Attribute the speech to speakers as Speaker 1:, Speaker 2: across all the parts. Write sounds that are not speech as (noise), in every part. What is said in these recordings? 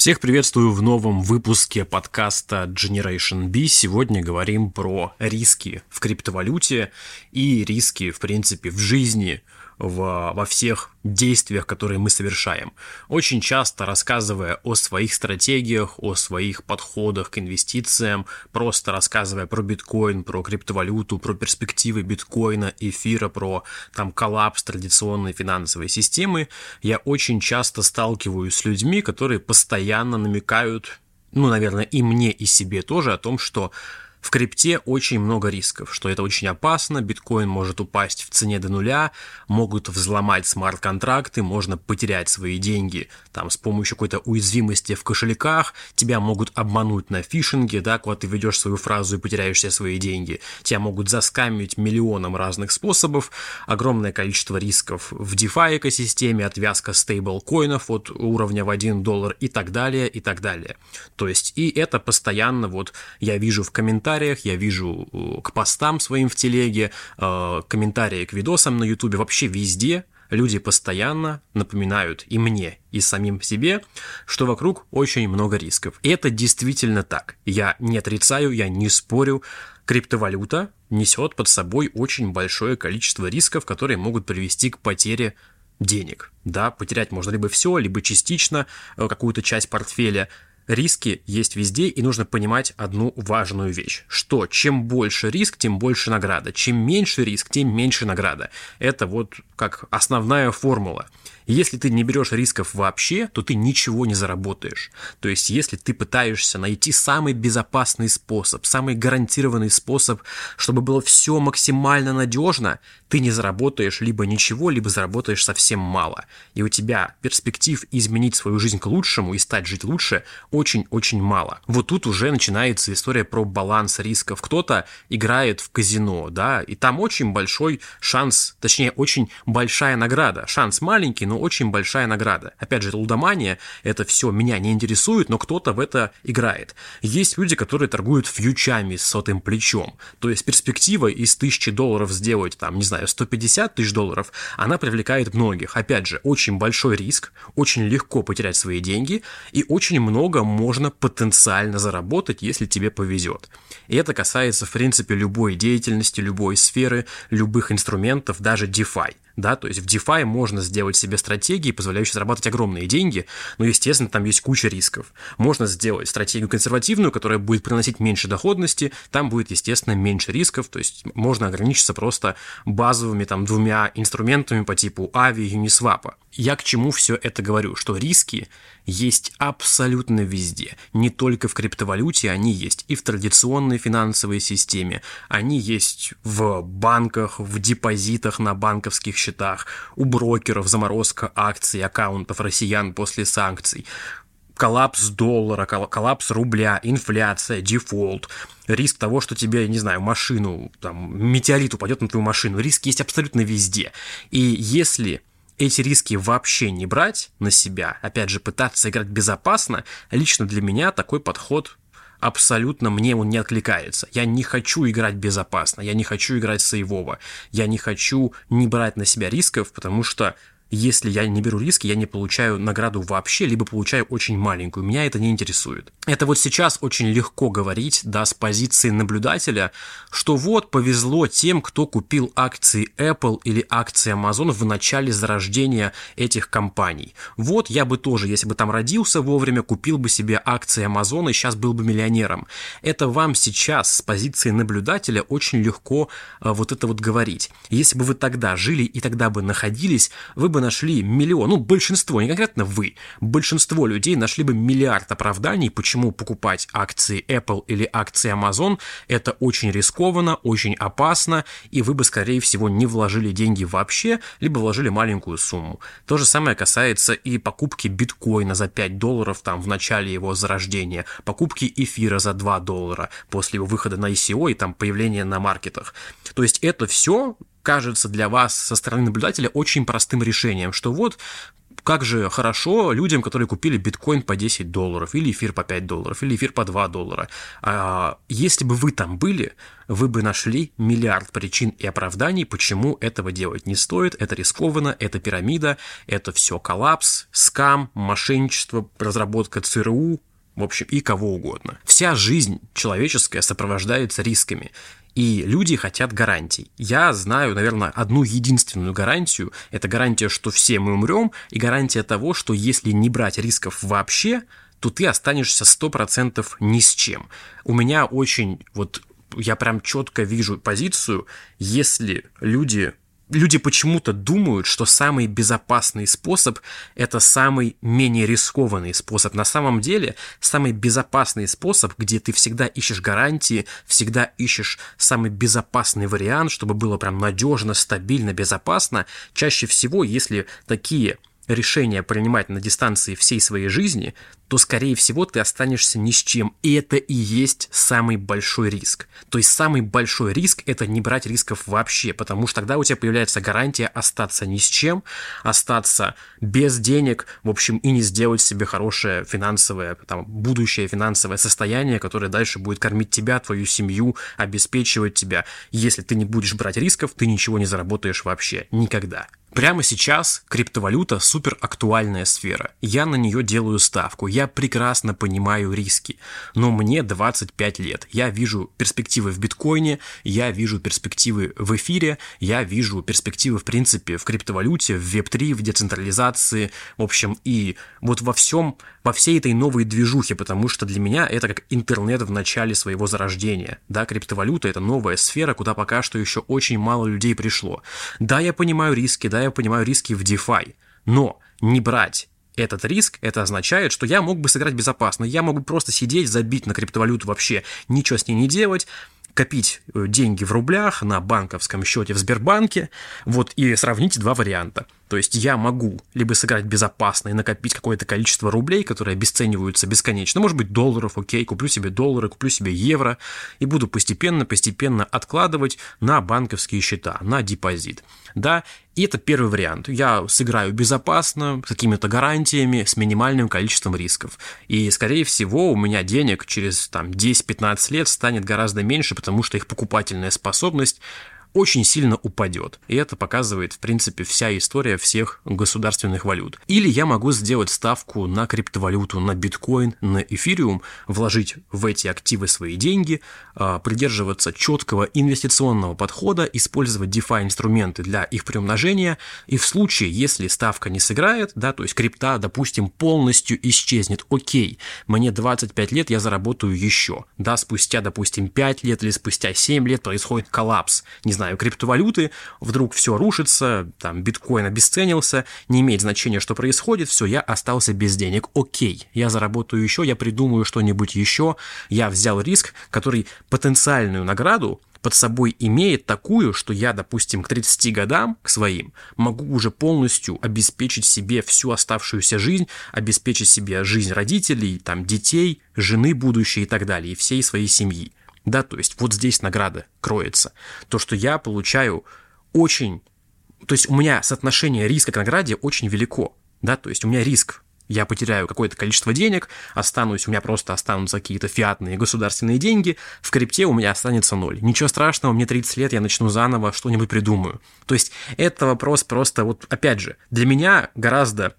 Speaker 1: Всех приветствую в новом выпуске подкаста Generation B. Сегодня говорим про риски в криптовалюте и риски, в принципе, в жизни – в, во всех действиях, которые мы совершаем. Очень часто рассказывая о своих стратегиях, о своих подходах к инвестициям, просто рассказывая про биткоин, про криптовалюту, про перспективы биткоина, эфира, про там коллапс традиционной финансовой системы, я очень часто сталкиваюсь с людьми, которые постоянно намекают, ну, наверное, и мне, и себе тоже о том, что в крипте очень много рисков, что это очень опасно, биткоин может упасть в цене до нуля, могут взломать смарт-контракты, можно потерять свои деньги там с помощью какой-то уязвимости в кошельках, тебя могут обмануть на фишинге, да, когда ты ведешь свою фразу и потеряешь все свои деньги, тебя могут заскамить миллионом разных способов, огромное количество рисков в DeFi экосистеме, отвязка стейблкоинов от уровня в 1 доллар и так далее, и так далее. То есть и это постоянно вот я вижу в комментариях комментариях, я вижу э, к постам своим в телеге, э, комментарии к видосам на ютубе, вообще везде люди постоянно напоминают и мне, и самим себе, что вокруг очень много рисков. И это действительно так. Я не отрицаю, я не спорю. Криптовалюта несет под собой очень большое количество рисков, которые могут привести к потере денег. Да, потерять можно либо все, либо частично э, какую-то часть портфеля – риски есть везде, и нужно понимать одну важную вещь, что чем больше риск, тем больше награда, чем меньше риск, тем меньше награда. Это вот как основная формула. Если ты не берешь рисков вообще, то ты ничего не заработаешь. То есть, если ты пытаешься найти самый безопасный способ, самый гарантированный способ, чтобы было все максимально надежно, ты не заработаешь либо ничего, либо заработаешь совсем мало. И у тебя перспектив изменить свою жизнь к лучшему и стать жить лучше очень-очень мало. Вот тут уже начинается история про баланс рисков. Кто-то играет в казино, да, и там очень большой шанс, точнее, очень большая награда. Шанс маленький, но очень большая награда. Опять же, это лудомания, это все меня не интересует, но кто-то в это играет. Есть люди, которые торгуют фьючами с сотым плечом. То есть перспектива из тысячи долларов сделать, там, не знаю, 150 тысяч долларов, она привлекает многих. Опять же, очень большой риск, очень легко потерять свои деньги, и очень много можно потенциально заработать, если тебе повезет. И это касается, в принципе, любой деятельности, любой сферы, любых инструментов, даже DeFi да, то есть в DeFi можно сделать себе стратегии, позволяющие зарабатывать огромные деньги, но, естественно, там есть куча рисков. Можно сделать стратегию консервативную, которая будет приносить меньше доходности, там будет, естественно, меньше рисков, то есть можно ограничиться просто базовыми там двумя инструментами по типу Avi и Uniswap. Я к чему все это говорю? Что риски есть абсолютно везде. Не только в криптовалюте, они есть и в традиционной финансовой системе, они есть в банках, в депозитах на банковских счетах, у брокеров заморозка акций, аккаунтов россиян после санкций, коллапс доллара, коллапс рубля, инфляция, дефолт, риск того, что тебе, не знаю, машину, там, метеорит упадет на твою машину, риск есть абсолютно везде. И если эти риски вообще не брать на себя, опять же, пытаться играть безопасно, лично для меня такой подход абсолютно мне он не откликается. Я не хочу играть безопасно, я не хочу играть сейвово, я не хочу не брать на себя рисков, потому что если я не беру риски, я не получаю награду вообще, либо получаю очень маленькую. Меня это не интересует. Это вот сейчас очень легко говорить, да, с позиции наблюдателя, что вот повезло тем, кто купил акции Apple или акции Amazon в начале зарождения этих компаний. Вот я бы тоже, если бы там родился вовремя, купил бы себе акции Amazon и сейчас был бы миллионером. Это вам сейчас с позиции наблюдателя очень легко а, вот это вот говорить. Если бы вы тогда жили и тогда бы находились, вы бы нашли миллион, ну, большинство, не конкретно вы, большинство людей нашли бы миллиард оправданий, почему покупать акции Apple или акции Amazon, это очень рискованно, очень опасно, и вы бы, скорее всего, не вложили деньги вообще, либо вложили маленькую сумму. То же самое касается и покупки биткоина за 5 долларов там в начале его зарождения, покупки эфира за 2 доллара после его выхода на ICO и там появления на маркетах. То есть это все кажется для вас со стороны наблюдателя очень простым решением, что вот как же хорошо людям, которые купили биткоин по 10 долларов, или эфир по 5 долларов, или эфир по 2 доллара. А если бы вы там были, вы бы нашли миллиард причин и оправданий, почему этого делать не стоит, это рискованно, это пирамида, это все коллапс, скам, мошенничество, разработка ЦРУ, в общем, и кого угодно. Вся жизнь человеческая сопровождается рисками. И люди хотят гарантий. Я знаю, наверное, одну единственную гарантию. Это гарантия, что все мы умрем, и гарантия того, что если не брать рисков вообще, то ты останешься 100% ни с чем. У меня очень вот я прям четко вижу позицию, если люди люди почему-то думают, что самый безопасный способ – это самый менее рискованный способ. На самом деле, самый безопасный способ, где ты всегда ищешь гарантии, всегда ищешь самый безопасный вариант, чтобы было прям надежно, стабильно, безопасно, чаще всего, если такие решения принимать на дистанции всей своей жизни, то, скорее всего, ты останешься ни с чем. И это и есть самый большой риск. То есть самый большой риск – это не брать рисков вообще, потому что тогда у тебя появляется гарантия остаться ни с чем, остаться без денег, в общем, и не сделать себе хорошее финансовое, там, будущее финансовое состояние, которое дальше будет кормить тебя, твою семью, обеспечивать тебя. Если ты не будешь брать рисков, ты ничего не заработаешь вообще. Никогда. Прямо сейчас криптовалюта супер актуальная сфера. Я на нее делаю ставку. Я прекрасно понимаю риски. Но мне 25 лет. Я вижу перспективы в биткоине, я вижу перспективы в эфире, я вижу перспективы, в принципе, в криптовалюте, в Web3, в децентрализации, в общем, и вот во всем, во всей этой новой движухе, потому что для меня это как интернет в начале своего зарождения. Да, криптовалюта – это новая сфера, куда пока что еще очень мало людей пришло. Да, я понимаю риски, да, я понимаю риски в DeFi, но не брать этот риск, это означает, что я мог бы сыграть безопасно. Я мог бы просто сидеть, забить на криптовалюту вообще, ничего с ней не делать, копить э, деньги в рублях на банковском счете в Сбербанке, вот и сравните два варианта – то есть я могу либо сыграть безопасно и накопить какое-то количество рублей, которые обесцениваются бесконечно, может быть долларов, окей, куплю себе доллары, куплю себе евро и буду постепенно-постепенно откладывать на банковские счета, на депозит. Да, и это первый вариант. Я сыграю безопасно, с какими-то гарантиями, с минимальным количеством рисков. И, скорее всего, у меня денег через там, 10-15 лет станет гораздо меньше, потому что их покупательная способность очень сильно упадет. И это показывает, в принципе, вся история всех государственных валют. Или я могу сделать ставку на криптовалюту, на биткоин, на эфириум, вложить в эти активы свои деньги, а, придерживаться четкого инвестиционного подхода, использовать DeFi инструменты для их приумножения, и в случае, если ставка не сыграет, да, то есть крипта, допустим, полностью исчезнет, окей, мне 25 лет, я заработаю еще, да, спустя, допустим, 5 лет или спустя 7 лет происходит коллапс, не знаю, криптовалюты, вдруг все рушится, там, биткоин обесценился, не имеет значения, что происходит, все, я остался без денег, окей, я заработаю еще, я придумаю что-нибудь еще, я взял риск, который потенциальную награду под собой имеет такую, что я, допустим, к 30 годам, к своим, могу уже полностью обеспечить себе всю оставшуюся жизнь, обеспечить себе жизнь родителей, там, детей, жены будущей и так далее, и всей своей семьи. Да, то есть вот здесь награда кроется. То, что я получаю очень... То есть у меня соотношение риска к награде очень велико. Да, то есть у меня риск я потеряю какое-то количество денег, останусь, у меня просто останутся какие-то фиатные государственные деньги, в крипте у меня останется ноль. Ничего страшного, мне 30 лет, я начну заново, что-нибудь придумаю. То есть это вопрос просто, вот опять же, для меня гораздо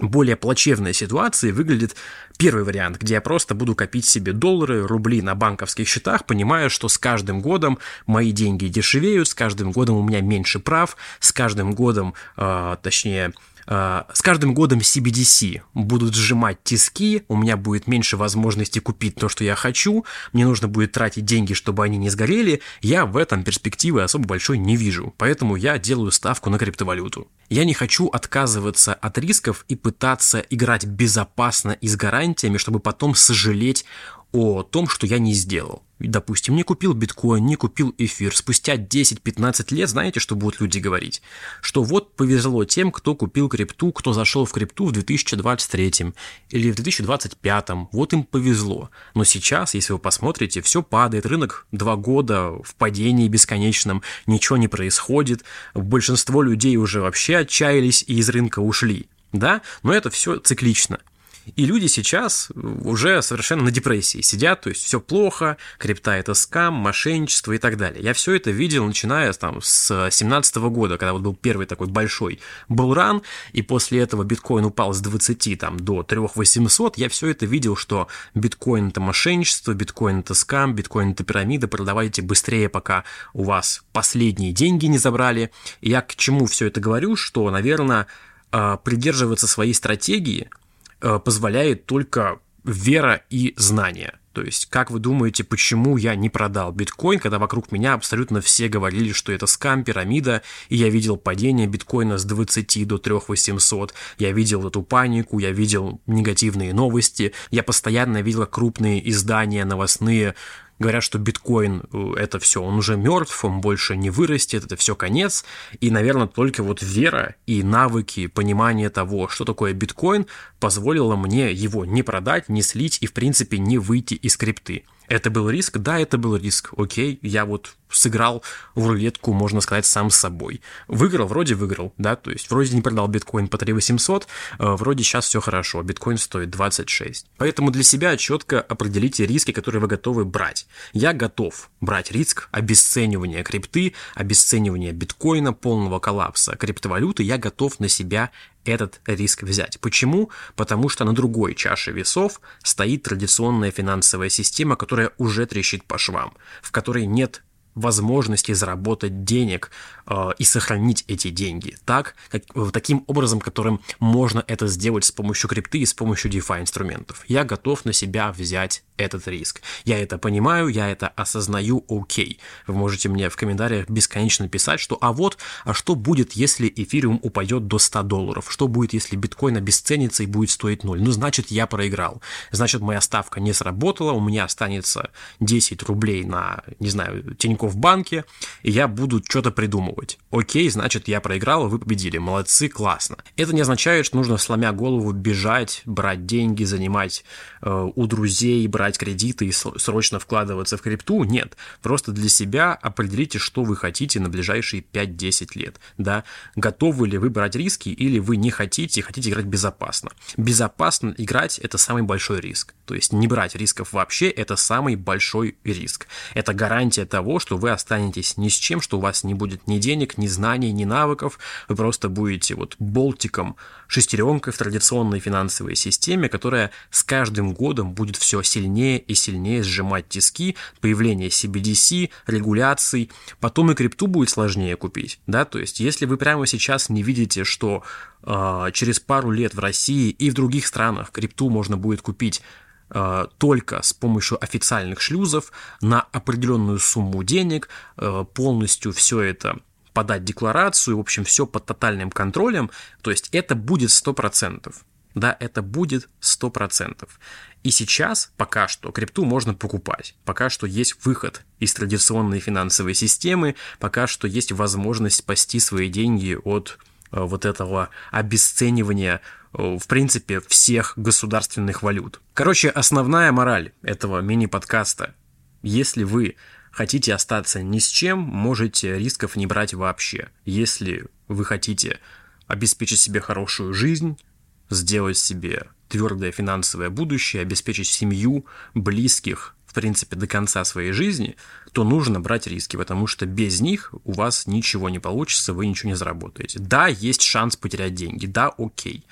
Speaker 1: более плачевной ситуации выглядит первый вариант, где я просто буду копить себе доллары, рубли на банковских счетах, понимая, что с каждым годом мои деньги дешевеют, с каждым годом у меня меньше прав, с каждым годом, э, точнее, с каждым годом CBDC будут сжимать тиски, у меня будет меньше возможности купить то, что я хочу, мне нужно будет тратить деньги, чтобы они не сгорели, я в этом перспективы особо большой не вижу, поэтому я делаю ставку на криптовалюту. Я не хочу отказываться от рисков и пытаться играть безопасно и с гарантиями, чтобы потом сожалеть о том, что я не сделал. Допустим, не купил биткоин, не купил эфир. Спустя 10-15 лет, знаете, что будут люди говорить? Что вот повезло тем, кто купил крипту, кто зашел в крипту в 2023 или в 2025. Вот им повезло. Но сейчас, если вы посмотрите, все падает, рынок два года в падении бесконечном, ничего не происходит. Большинство людей уже вообще отчаялись и из рынка ушли. да, но это все циклично. И люди сейчас уже совершенно на депрессии сидят, то есть все плохо, крипта это скам, мошенничество и так далее. Я все это видел, начиная там, с 17 года, когда вот был первый такой большой булран, и после этого биткоин упал с 20 там, до 3 800, я все это видел, что биткоин это мошенничество, биткоин это скам, биткоин это пирамида, продавайте быстрее, пока у вас последние деньги не забрали. И я к чему все это говорю, что, наверное, а, придерживаться своей стратегии – позволяет только вера и знания. То есть, как вы думаете, почему я не продал биткоин, когда вокруг меня абсолютно все говорили, что это скам, пирамида, и я видел падение биткоина с 20 до 3 800, я видел эту панику, я видел негативные новости, я постоянно видел крупные издания новостные говорят, что биткоин э, это все, он уже мертв, он больше не вырастет, это все конец. И, наверное, только вот вера и навыки, понимание того, что такое биткоин, позволило мне его не продать, не слить и, в принципе, не выйти из крипты. Это был риск? Да, это был риск. Окей, я вот сыграл в рулетку, можно сказать, сам с собой. Выиграл, вроде выиграл, да, то есть вроде не продал биткоин по 3 800, э, вроде сейчас все хорошо, биткоин стоит 26. Поэтому для себя четко определите риски, которые вы готовы брать. Я готов брать риск обесценивания крипты, обесценивания биткоина, полного коллапса криптовалюты, я готов на себя этот риск взять. Почему? Потому что на другой чаше весов стоит традиционная финансовая система, которая уже трещит по швам, в которой нет возможности заработать денег и сохранить эти деньги так, как, таким образом, которым можно это сделать с помощью крипты и с помощью DeFi инструментов. Я готов на себя взять этот риск. Я это понимаю, я это осознаю, окей. Вы можете мне в комментариях бесконечно писать, что а вот, а что будет, если эфириум упадет до 100 долларов? Что будет, если биткоин обесценится и будет стоить 0? Ну, значит, я проиграл. Значит, моя ставка не сработала, у меня останется 10 рублей на, не знаю, Тинькофф банке, и я буду что-то придумывать. Окей, значит, я проиграл, вы победили. Молодцы, классно. Это не означает, что нужно, сломя голову, бежать, брать деньги, занимать э, у друзей, брать кредиты и срочно вкладываться в крипту. Нет. Просто для себя определите, что вы хотите на ближайшие 5-10 лет. Да? Готовы ли вы брать риски или вы не хотите, хотите играть безопасно. Безопасно играть – это самый большой риск. То есть не брать рисков вообще – это самый большой риск. Это гарантия того, что вы останетесь ни с чем, что у вас не будет ни денег, ни знаний, ни навыков, вы просто будете вот болтиком, шестеренкой в традиционной финансовой системе, которая с каждым годом будет все сильнее и сильнее сжимать тиски, появление CBDC, регуляций, потом и крипту будет сложнее купить, да, то есть если вы прямо сейчас не видите, что э, через пару лет в России и в других странах крипту можно будет купить Э, только с помощью официальных шлюзов на определенную сумму денег, э, полностью все это подать декларацию, в общем, все под тотальным контролем, то есть это будет 100%. Да, это будет 100%. И сейчас пока что крипту можно покупать. Пока что есть выход из традиционной финансовой системы, пока что есть возможность спасти свои деньги от э, вот этого обесценивания Э, в принципе, всех государственных валют. Короче, основная мораль этого мини-подкаста. Если вы хотите остаться ни с чем, можете рисков не брать вообще. Если вы хотите обеспечить себе хорошую жизнь, сделать себе твердое финансовое будущее, обеспечить семью, близких, в принципе, до конца своей жизни, то нужно брать риски, потому что без них у вас ничего не получится, вы ничего не заработаете. Да, есть шанс потерять деньги, да, окей.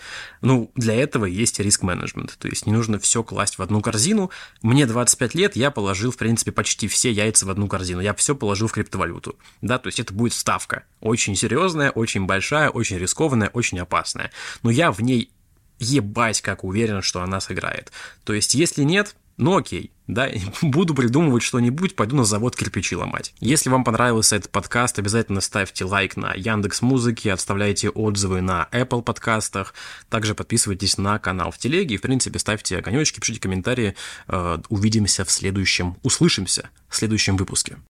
Speaker 1: Ну, для этого есть риск-менеджмент, то есть не нужно все класть в одну корзину. Мне 25 лет, я положил, в принципе, почти все яйца в одну корзину, я все положил в криптовалюту, да, то есть это будет ставка, очень серьезная, очень большая, очень рискованная, очень опасная, но я в ней ебать как уверен, что она сыграет. То есть, если нет, ну окей, да, (laughs) буду придумывать что-нибудь, пойду на завод кирпичи ломать. Если вам понравился этот подкаст, обязательно ставьте лайк на Яндекс Музыки, оставляйте отзывы на Apple подкастах, также подписывайтесь на канал в Телеге и, в принципе, ставьте огонечки, пишите комментарии. Э, увидимся в следующем, услышимся в следующем выпуске.